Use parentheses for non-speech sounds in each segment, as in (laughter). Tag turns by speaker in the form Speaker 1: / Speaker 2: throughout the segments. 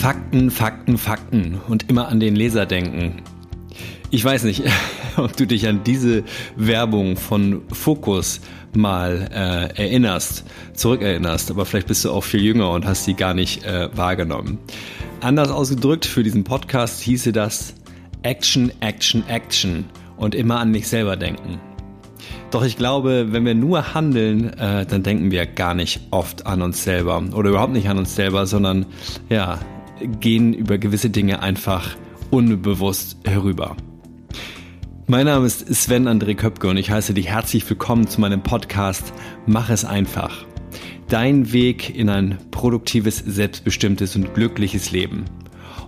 Speaker 1: Fakten, Fakten, Fakten und immer an den Leser denken. Ich weiß nicht, (laughs) ob du dich an diese Werbung von Focus mal äh, erinnerst, zurückerinnerst, aber vielleicht bist du auch viel jünger und hast sie gar nicht äh, wahrgenommen. Anders ausgedrückt, für diesen Podcast hieße das Action, Action, Action und immer an dich selber denken. Doch ich glaube, wenn wir nur handeln, äh, dann denken wir gar nicht oft an uns selber oder überhaupt nicht an uns selber, sondern ja, gehen über gewisse Dinge einfach unbewusst herüber. Mein Name ist Sven André Köpke und ich heiße dich herzlich willkommen zu meinem Podcast Mach es einfach. Dein Weg in ein produktives, selbstbestimmtes und glückliches Leben.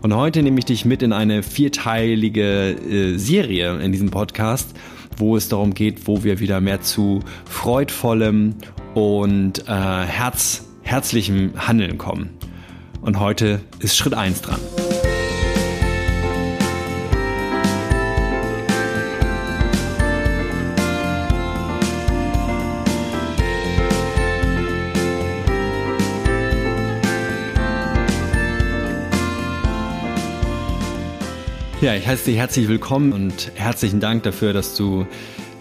Speaker 1: Und heute nehme ich dich mit in eine vierteilige äh, Serie in diesem Podcast, wo es darum geht, wo wir wieder mehr zu freudvollem und äh, herz, herzlichem Handeln kommen. Und heute ist Schritt 1 dran. Ja, ich heiße dich herzlich willkommen und herzlichen Dank dafür, dass du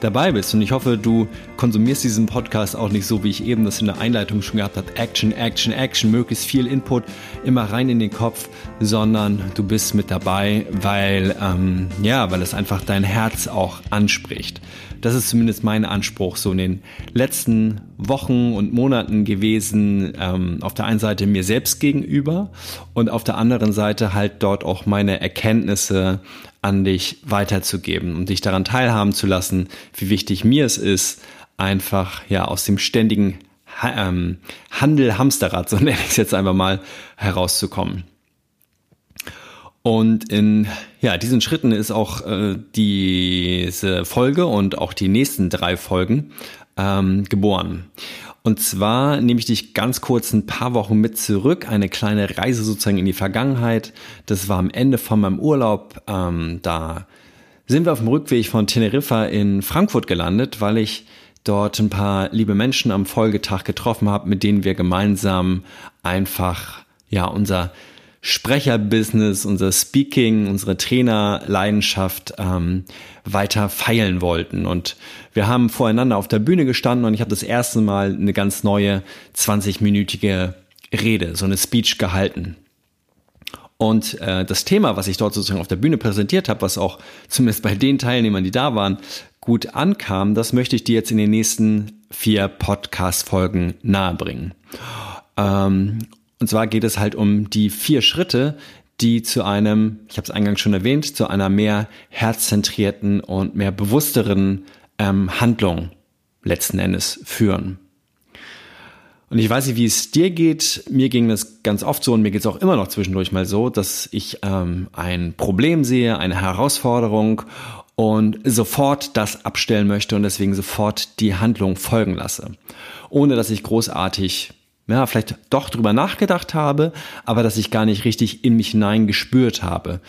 Speaker 1: dabei bist. Und ich hoffe, du konsumierst diesen Podcast auch nicht so, wie ich eben das in der Einleitung schon gehabt habe. Action, Action, Action, möglichst viel Input, immer rein in den Kopf, sondern du bist mit dabei, weil, ähm, ja, weil es einfach dein Herz auch anspricht. Das ist zumindest mein Anspruch so in den letzten Wochen und Monaten gewesen. Ähm, auf der einen Seite mir selbst gegenüber und auf der anderen Seite halt dort auch meine Erkenntnisse an dich weiterzugeben und dich daran teilhaben zu lassen, wie wichtig mir es ist, einfach ja aus dem ständigen ähm, Handel Hamsterrad, so (laughs) nenne ich es jetzt einfach mal, herauszukommen. Und in ja, diesen Schritten ist auch äh, diese Folge und auch die nächsten drei Folgen ähm, geboren. Und zwar nehme ich dich ganz kurz ein paar Wochen mit zurück, eine kleine Reise sozusagen in die Vergangenheit. Das war am Ende von meinem Urlaub. Ähm, da sind wir auf dem Rückweg von Teneriffa in Frankfurt gelandet, weil ich dort ein paar liebe Menschen am Folgetag getroffen habe, mit denen wir gemeinsam einfach ja unser Sprecherbusiness, unser Speaking, unsere Trainerleidenschaft ähm, weiter feilen wollten. Und wir haben voreinander auf der Bühne gestanden und ich habe das erste Mal eine ganz neue 20-minütige Rede, so eine Speech gehalten. Und äh, das Thema, was ich dort sozusagen auf der Bühne präsentiert habe, was auch zumindest bei den Teilnehmern, die da waren, gut ankam, das möchte ich dir jetzt in den nächsten vier Podcast-Folgen nahebringen. Ähm, und zwar geht es halt um die vier Schritte, die zu einem, ich habe es eingangs schon erwähnt, zu einer mehr herzzentrierten und mehr bewussteren ähm, Handlung letzten Endes führen. Und ich weiß nicht, wie es dir geht. Mir ging das ganz oft so und mir geht es auch immer noch zwischendurch mal so, dass ich ähm, ein Problem sehe, eine Herausforderung und sofort das abstellen möchte und deswegen sofort die Handlung folgen lasse, ohne dass ich großartig ja, vielleicht doch drüber nachgedacht habe, aber dass ich gar nicht richtig in mich hinein gespürt habe.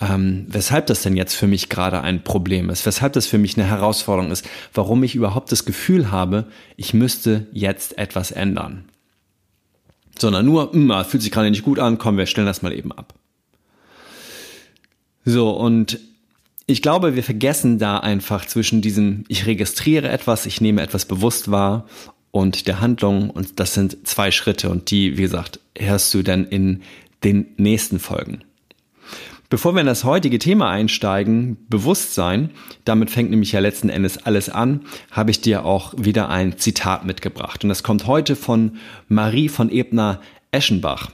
Speaker 1: Ähm, weshalb das denn jetzt für mich gerade ein Problem ist, weshalb das für mich eine Herausforderung ist, warum ich überhaupt das Gefühl habe, ich müsste jetzt etwas ändern. Sondern nur, mh, hm, fühlt sich gerade nicht gut an, komm, wir stellen das mal eben ab. So, und ich glaube, wir vergessen da einfach zwischen diesem, ich registriere etwas, ich nehme etwas bewusst wahr und der Handlung. Und das sind zwei Schritte und die, wie gesagt, hörst du dann in den nächsten Folgen. Bevor wir in das heutige Thema einsteigen, Bewusstsein, damit fängt nämlich ja letzten Endes alles an, habe ich dir auch wieder ein Zitat mitgebracht. Und das kommt heute von Marie von Ebner-Eschenbach.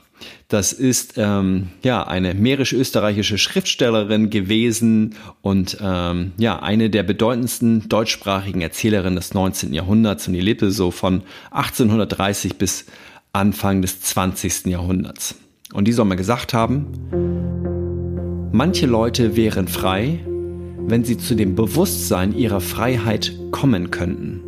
Speaker 1: Das ist ähm, ja eine mährisch-österreichische Schriftstellerin gewesen und ähm, ja eine der bedeutendsten deutschsprachigen Erzählerinnen des 19. Jahrhunderts und die lebte so von 1830 bis Anfang des 20. Jahrhunderts. Und die soll mal gesagt haben, manche Leute wären frei, wenn sie zu dem Bewusstsein ihrer Freiheit kommen könnten.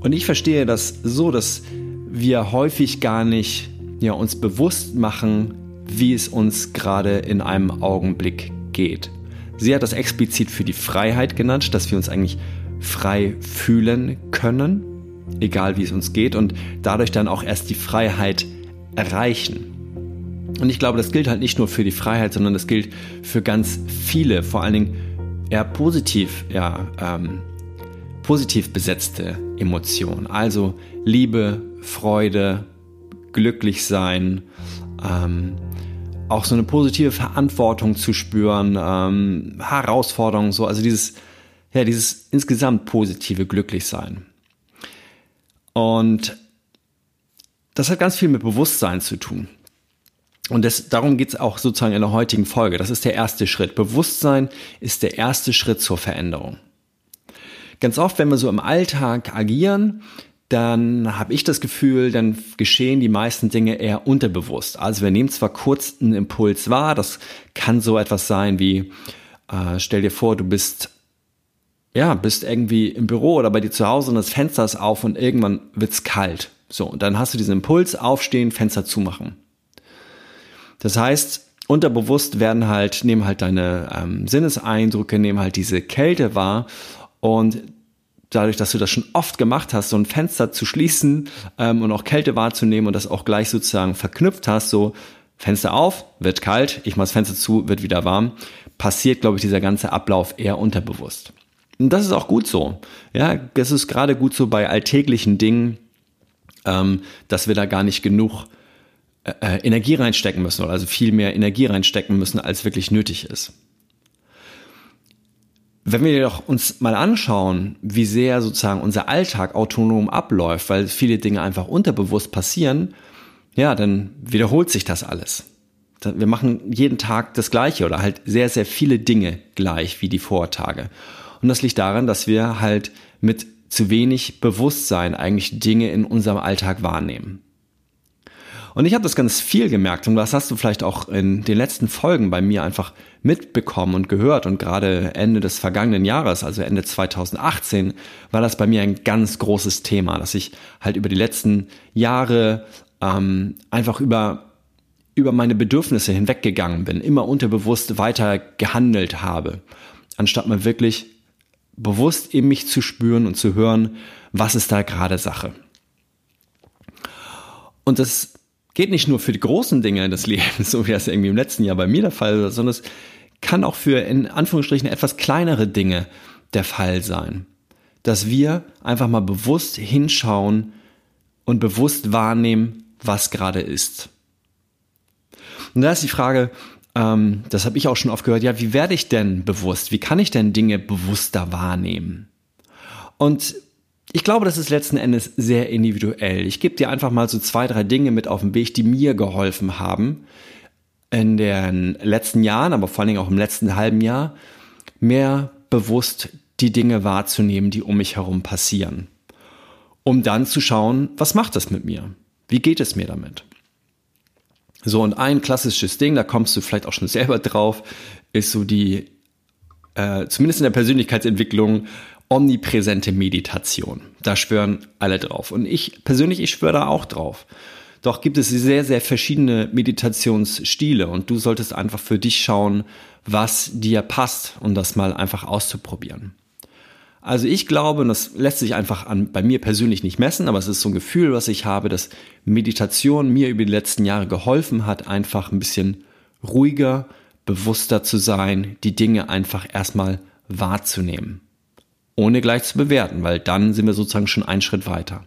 Speaker 1: Und ich verstehe das so, dass wir häufig gar nicht ja, uns bewusst machen, wie es uns gerade in einem Augenblick geht. Sie hat das explizit für die Freiheit genannt, dass wir uns eigentlich frei fühlen können, egal wie es uns geht, und dadurch dann auch erst die Freiheit erreichen. Und ich glaube, das gilt halt nicht nur für die Freiheit, sondern das gilt für ganz viele, vor allen Dingen eher positiv, ja, ähm, positiv besetzte Emotionen. Also Liebe, Freude, glücklich sein, ähm, auch so eine positive Verantwortung zu spüren, ähm, Herausforderungen, so, also dieses, ja, dieses insgesamt positive Glücklichsein. Und das hat ganz viel mit Bewusstsein zu tun. Und das, darum geht es auch sozusagen in der heutigen Folge. Das ist der erste Schritt. Bewusstsein ist der erste Schritt zur Veränderung. Ganz oft, wenn wir so im Alltag agieren, dann habe ich das Gefühl, dann geschehen die meisten Dinge eher unterbewusst. Also wir nehmen zwar kurz einen Impuls wahr, das kann so etwas sein wie, äh, stell dir vor, du bist ja, bist irgendwie im Büro oder bei dir zu Hause und das Fenster ist auf und irgendwann wird's kalt. So, und dann hast du diesen Impuls, aufstehen, Fenster zumachen. Das heißt, unterbewusst werden halt, nehmen halt deine ähm, Sinneseindrücke, nehmen halt diese Kälte wahr und dadurch, dass du das schon oft gemacht hast, so ein Fenster zu schließen ähm, und auch Kälte wahrzunehmen und das auch gleich sozusagen verknüpft hast, so Fenster auf, wird kalt, ich mach das Fenster zu, wird wieder warm, passiert, glaube ich, dieser ganze Ablauf eher unterbewusst. Und das ist auch gut so. Ja, das ist gerade gut so bei alltäglichen Dingen, ähm, dass wir da gar nicht genug äh, äh, Energie reinstecken müssen oder also viel mehr Energie reinstecken müssen, als wirklich nötig ist. Wenn wir jedoch uns mal anschauen, wie sehr sozusagen unser Alltag autonom abläuft, weil viele Dinge einfach unterbewusst passieren, ja, dann wiederholt sich das alles. Wir machen jeden Tag das Gleiche oder halt sehr, sehr viele Dinge gleich wie die Vortage. Und das liegt daran, dass wir halt mit zu wenig Bewusstsein eigentlich Dinge in unserem Alltag wahrnehmen. Und ich habe das ganz viel gemerkt und das hast du vielleicht auch in den letzten Folgen bei mir einfach mitbekommen und gehört. Und gerade Ende des vergangenen Jahres, also Ende 2018, war das bei mir ein ganz großes Thema, dass ich halt über die letzten Jahre ähm, einfach über über meine Bedürfnisse hinweggegangen bin, immer unterbewusst weiter gehandelt habe, anstatt mal wirklich bewusst in mich zu spüren und zu hören, was ist da gerade Sache. Und das geht nicht nur für die großen Dinge des Lebens, (laughs) so wie das irgendwie im letzten Jahr bei mir der Fall war, sondern es kann auch für in Anführungsstrichen etwas kleinere Dinge der Fall sein. Dass wir einfach mal bewusst hinschauen und bewusst wahrnehmen, was gerade ist. Und da ist die Frage, ähm, das habe ich auch schon oft gehört, ja, wie werde ich denn bewusst? Wie kann ich denn Dinge bewusster wahrnehmen? Und ich glaube, das ist letzten Endes sehr individuell. Ich gebe dir einfach mal so zwei, drei Dinge mit auf den Weg, die mir geholfen haben, in den letzten Jahren, aber vor allen Dingen auch im letzten halben Jahr, mehr bewusst die Dinge wahrzunehmen, die um mich herum passieren. Um dann zu schauen, was macht das mit mir? Wie geht es mir damit? So, und ein klassisches Ding, da kommst du vielleicht auch schon (laughs) selber drauf, ist so die, äh, zumindest in der Persönlichkeitsentwicklung, omnipräsente Meditation. Da schwören alle drauf. Und ich persönlich, ich schwöre da auch drauf. Doch gibt es sehr, sehr verschiedene Meditationsstile und du solltest einfach für dich schauen, was dir passt und das mal einfach auszuprobieren. Also ich glaube, und das lässt sich einfach an, bei mir persönlich nicht messen, aber es ist so ein Gefühl, was ich habe, dass Meditation mir über die letzten Jahre geholfen hat, einfach ein bisschen ruhiger, bewusster zu sein, die Dinge einfach erstmal wahrzunehmen ohne gleich zu bewerten, weil dann sind wir sozusagen schon einen Schritt weiter.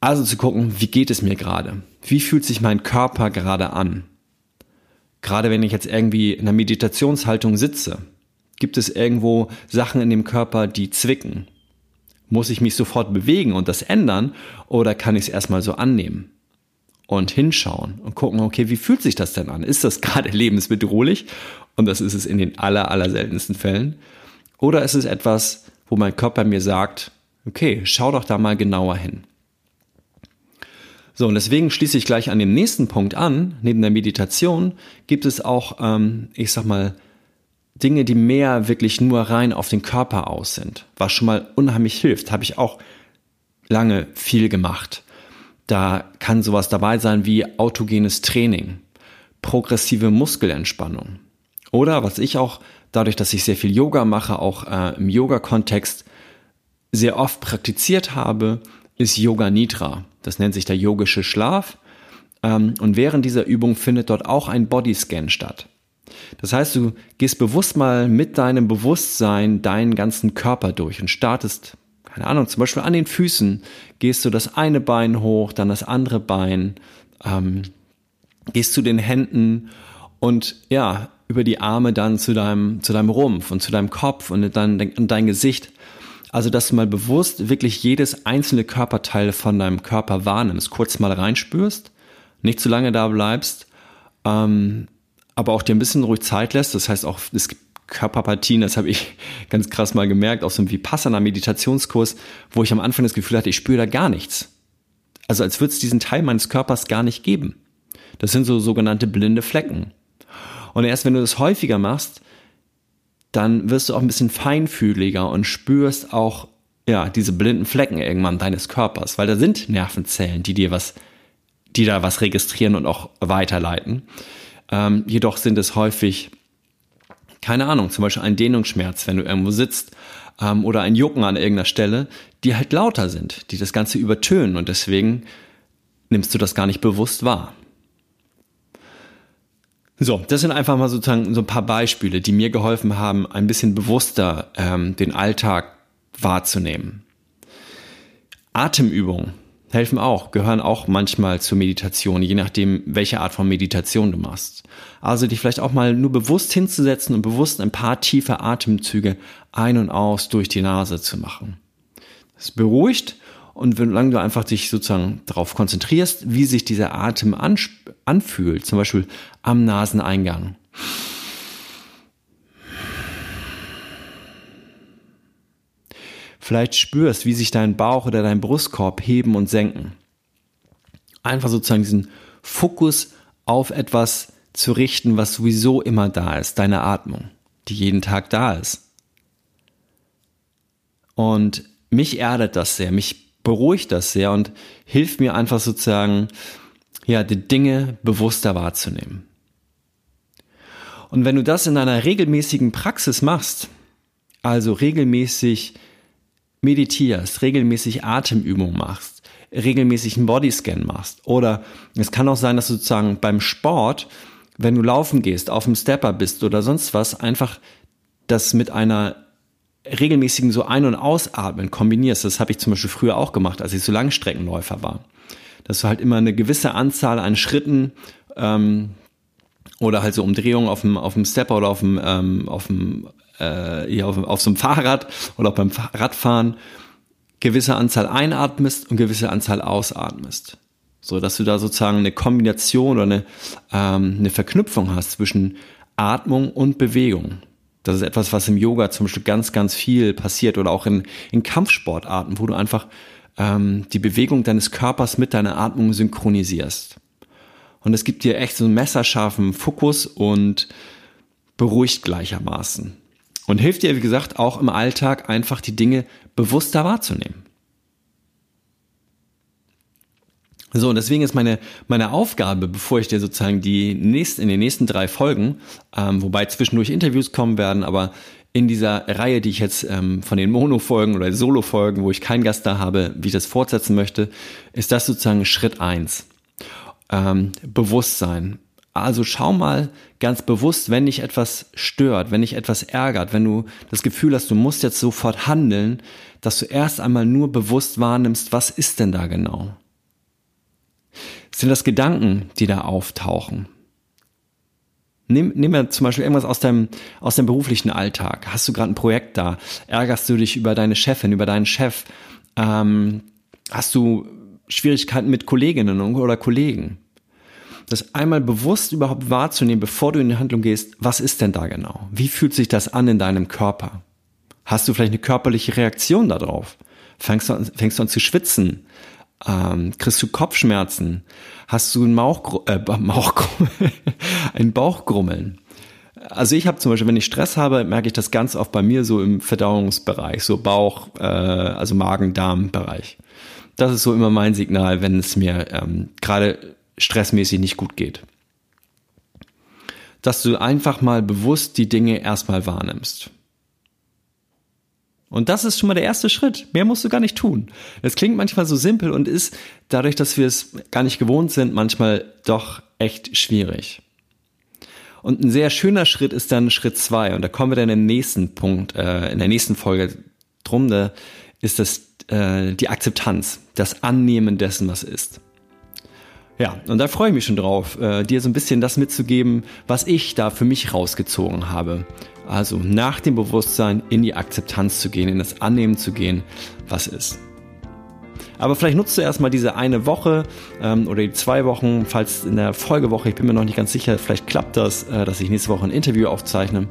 Speaker 1: Also zu gucken, wie geht es mir gerade? Wie fühlt sich mein Körper gerade an? Gerade wenn ich jetzt irgendwie in einer Meditationshaltung sitze, gibt es irgendwo Sachen in dem Körper, die zwicken? Muss ich mich sofort bewegen und das ändern oder kann ich es erstmal so annehmen? Und hinschauen und gucken, okay, wie fühlt sich das denn an? Ist das (laughs) gerade lebensbedrohlich? Und das ist es in den aller, aller seltensten Fällen. Oder ist es etwas, wo mein Körper mir sagt, okay, schau doch da mal genauer hin. So, und deswegen schließe ich gleich an dem nächsten Punkt an. Neben der Meditation gibt es auch, ähm, ich sag mal, Dinge, die mehr wirklich nur rein auf den Körper aus sind, was schon mal unheimlich hilft. Habe ich auch lange viel gemacht. Da kann sowas dabei sein wie autogenes Training, progressive Muskelentspannung. Oder was ich auch dadurch, dass ich sehr viel Yoga mache, auch äh, im Yoga-Kontext sehr oft praktiziert habe, ist Yoga Nidra. Das nennt sich der yogische Schlaf. Ähm, und während dieser Übung findet dort auch ein Bodyscan statt. Das heißt, du gehst bewusst mal mit deinem Bewusstsein deinen ganzen Körper durch und startest, keine Ahnung, zum Beispiel an den Füßen, gehst du das eine Bein hoch, dann das andere Bein, ähm, gehst zu den Händen und ja, über die Arme dann zu deinem, zu deinem Rumpf und zu deinem Kopf und dann dein, dein Gesicht. Also, dass du mal bewusst wirklich jedes einzelne Körperteil von deinem Körper wahrnimmst, kurz mal reinspürst, nicht zu lange da bleibst, ähm, aber auch dir ein bisschen ruhig Zeit lässt. Das heißt auch, es gibt Körperpartien, das habe ich (laughs) ganz krass mal gemerkt, auf so einem Vipassana-Meditationskurs, wo ich am Anfang das Gefühl hatte, ich spüre da gar nichts. Also als würde es diesen Teil meines Körpers gar nicht geben. Das sind so sogenannte blinde Flecken. Und erst wenn du das häufiger machst, dann wirst du auch ein bisschen feinfühliger und spürst auch ja diese blinden Flecken irgendwann deines Körpers, weil da sind Nervenzellen, die dir was, die da was registrieren und auch weiterleiten. Ähm, jedoch sind es häufig keine Ahnung, zum Beispiel ein Dehnungsschmerz, wenn du irgendwo sitzt ähm, oder ein Jucken an irgendeiner Stelle, die halt lauter sind, die das Ganze übertönen und deswegen nimmst du das gar nicht bewusst wahr. So, das sind einfach mal sozusagen so ein paar Beispiele, die mir geholfen haben, ein bisschen bewusster ähm, den Alltag wahrzunehmen. Atemübungen helfen auch, gehören auch manchmal zur Meditation, je nachdem, welche Art von Meditation du machst. Also dich vielleicht auch mal nur bewusst hinzusetzen und bewusst ein paar tiefe Atemzüge ein und aus durch die Nase zu machen. Das beruhigt und solange du einfach dich sozusagen darauf konzentrierst, wie sich dieser Atem anfühlt, zum Beispiel am Naseneingang. Vielleicht spürst, wie sich dein Bauch oder dein Brustkorb heben und senken. Einfach sozusagen diesen Fokus auf etwas zu richten, was sowieso immer da ist, deine Atmung, die jeden Tag da ist. Und mich erdet das sehr, mich beruhigt das sehr und hilft mir einfach sozusagen, ja, die Dinge bewusster wahrzunehmen. Und wenn du das in einer regelmäßigen Praxis machst, also regelmäßig meditierst, regelmäßig Atemübungen machst, regelmäßig einen Bodyscan machst oder es kann auch sein, dass du sozusagen beim Sport, wenn du laufen gehst, auf dem Stepper bist oder sonst was, einfach das mit einer regelmäßigen so Ein- und Ausatmen kombinierst, das habe ich zum Beispiel früher auch gemacht, als ich so Langstreckenläufer war. Dass du halt immer eine gewisse Anzahl an Schritten ähm, oder halt so Umdrehungen auf dem, auf dem Stepper oder auf dem, ähm, auf dem äh, ja, auf, auf so einem Fahrrad oder auch beim Radfahren gewisse Anzahl einatmest und gewisse Anzahl ausatmest. So dass du da sozusagen eine Kombination oder eine, ähm, eine Verknüpfung hast zwischen Atmung und Bewegung. Das ist etwas, was im Yoga zum Beispiel ganz, ganz viel passiert oder auch in, in Kampfsportarten, wo du einfach ähm, die Bewegung deines Körpers mit deiner Atmung synchronisierst. Und es gibt dir echt so einen messerscharfen Fokus und beruhigt gleichermaßen. Und hilft dir, wie gesagt, auch im Alltag einfach die Dinge bewusster wahrzunehmen. So, und deswegen ist meine, meine Aufgabe, bevor ich dir sozusagen die nächsten, in den nächsten drei Folgen, ähm, wobei zwischendurch Interviews kommen werden, aber in dieser Reihe, die ich jetzt ähm, von den Mono-Folgen oder Solo-Folgen, wo ich keinen Gast da habe, wie ich das fortsetzen möchte, ist das sozusagen Schritt eins. Ähm, Bewusstsein. Also schau mal ganz bewusst, wenn dich etwas stört, wenn dich etwas ärgert, wenn du das Gefühl hast, du musst jetzt sofort handeln, dass du erst einmal nur bewusst wahrnimmst, was ist denn da genau? Sind das Gedanken, die da auftauchen? Nimm, nimm mir zum Beispiel irgendwas aus deinem, aus deinem beruflichen Alltag. Hast du gerade ein Projekt da? Ärgerst du dich über deine Chefin, über deinen Chef? Ähm, hast du Schwierigkeiten mit Kolleginnen oder Kollegen? Das einmal bewusst überhaupt wahrzunehmen, bevor du in die Handlung gehst, was ist denn da genau? Wie fühlt sich das an in deinem Körper? Hast du vielleicht eine körperliche Reaktion darauf? Fängst du an, fängst du an zu schwitzen? Ähm, kriegst du Kopfschmerzen? Hast du ein, Mauch, äh, (laughs) Mauch, ein Bauchgrummeln? Also ich habe zum Beispiel, wenn ich Stress habe, merke ich das ganz oft bei mir so im Verdauungsbereich, so Bauch, äh, also Magen-Darm-Bereich. Das ist so immer mein Signal, wenn es mir ähm, gerade stressmäßig nicht gut geht. Dass du einfach mal bewusst die Dinge erstmal wahrnimmst. Und das ist schon mal der erste Schritt. Mehr musst du gar nicht tun. Es klingt manchmal so simpel und ist dadurch, dass wir es gar nicht gewohnt sind, manchmal doch echt schwierig. Und ein sehr schöner Schritt ist dann Schritt zwei. Und da kommen wir dann im nächsten Punkt, äh, in der nächsten Folge drum. Da ist das äh, die Akzeptanz, das Annehmen dessen, was ist. Ja, und da freue ich mich schon drauf, äh, dir so ein bisschen das mitzugeben, was ich da für mich rausgezogen habe. Also nach dem Bewusstsein in die Akzeptanz zu gehen, in das Annehmen zu gehen, was ist. Aber vielleicht nutzt du erstmal diese eine Woche ähm, oder die zwei Wochen, falls in der Folgewoche, ich bin mir noch nicht ganz sicher, vielleicht klappt das, äh, dass ich nächste Woche ein Interview aufzeichne,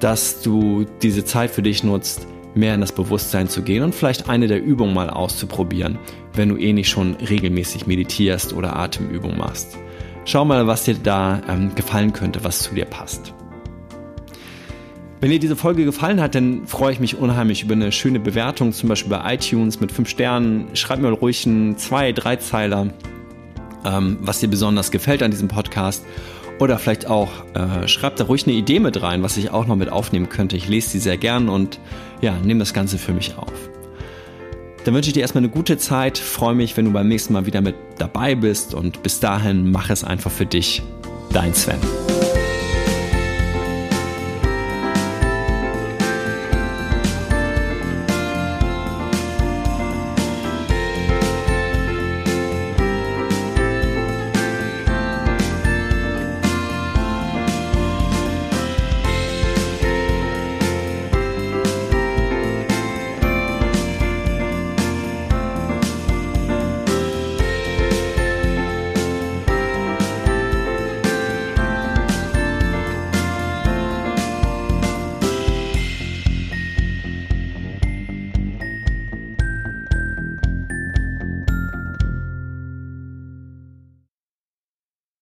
Speaker 1: dass du diese Zeit für dich nutzt, mehr in das Bewusstsein zu gehen und vielleicht eine der Übungen mal auszuprobieren, wenn du eh nicht schon regelmäßig meditierst oder Atemübungen machst. Schau mal, was dir da ähm, gefallen könnte, was zu dir passt. Wenn dir diese Folge gefallen hat, dann freue ich mich unheimlich über eine schöne Bewertung, zum Beispiel bei iTunes mit 5 Sternen. Schreib mir ruhig einen zwei, drei Zeiler, ähm, was dir besonders gefällt an diesem Podcast. Oder vielleicht auch, äh, schreib da ruhig eine Idee mit rein, was ich auch noch mit aufnehmen könnte. Ich lese sie sehr gern und ja, nehme das Ganze für mich auf. Dann wünsche ich dir erstmal eine gute Zeit, freue mich, wenn du beim nächsten Mal wieder mit dabei bist und bis dahin mach es einfach für dich. Dein Sven.